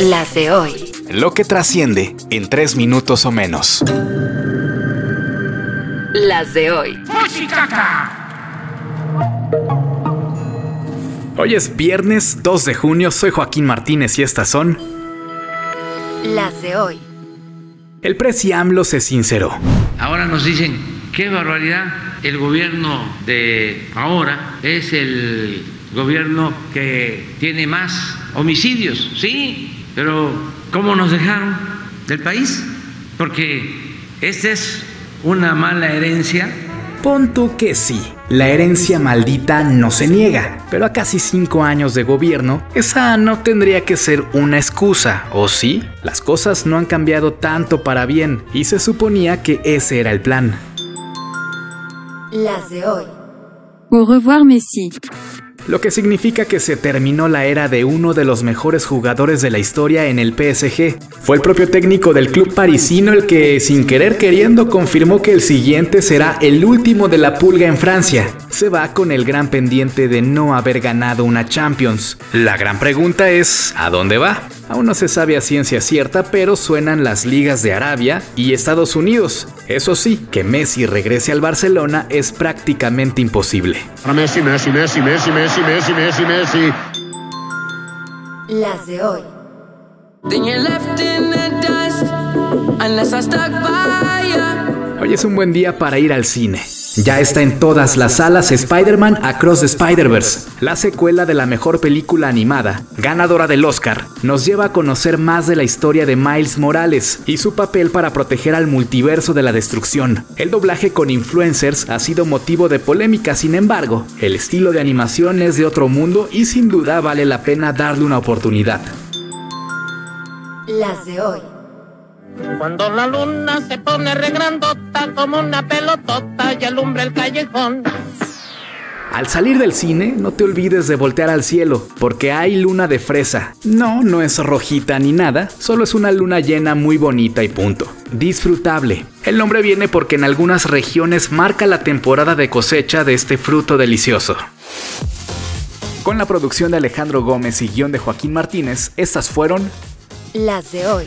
Las de hoy. Lo que trasciende en tres minutos o menos. Las de hoy. Hoy es viernes 2 de junio, soy Joaquín Martínez y estas son... Las de hoy. El presi AMLO se sinceró. Ahora nos dicen, qué barbaridad, el gobierno de ahora es el gobierno que tiene más homicidios, sí, pero ¿cómo nos dejaron del país? Porque esta es una mala herencia. Pon tú que sí, la herencia maldita no se niega, pero a casi cinco años de gobierno, esa no tendría que ser una excusa, ¿o sí? Las cosas no han cambiado tanto para bien y se suponía que ese era el plan. Las de hoy. Au revoir Messi. Lo que significa que se terminó la era de uno de los mejores jugadores de la historia en el PSG. Fue el propio técnico del club parisino el que, sin querer queriendo, confirmó que el siguiente será el último de la pulga en Francia. Se va con el gran pendiente de no haber ganado una Champions. La gran pregunta es, ¿a dónde va? Aún no se sabe a ciencia cierta, pero suenan las ligas de Arabia y Estados Unidos. Eso sí, que Messi regrese al Barcelona es prácticamente imposible. Para Messi, Messi, Messi, Messi, Messi, Messi, Messi, Messi. Las de hoy. Hoy es un buen día para ir al cine. Ya está en todas las salas Spider-Man Across the Spider-Verse, la secuela de la mejor película animada, ganadora del Oscar, nos lleva a conocer más de la historia de Miles Morales y su papel para proteger al multiverso de la destrucción. El doblaje con influencers ha sido motivo de polémica, sin embargo, el estilo de animación es de otro mundo y sin duda vale la pena darle una oportunidad. Las de hoy. Cuando la luna se pone regrandota como una pelotota y alumbra el callejón. Al salir del cine, no te olvides de voltear al cielo, porque hay luna de fresa. No, no es rojita ni nada, solo es una luna llena muy bonita y punto. Disfrutable. El nombre viene porque en algunas regiones marca la temporada de cosecha de este fruto delicioso. Con la producción de Alejandro Gómez y guion de Joaquín Martínez, estas fueron... Las de hoy.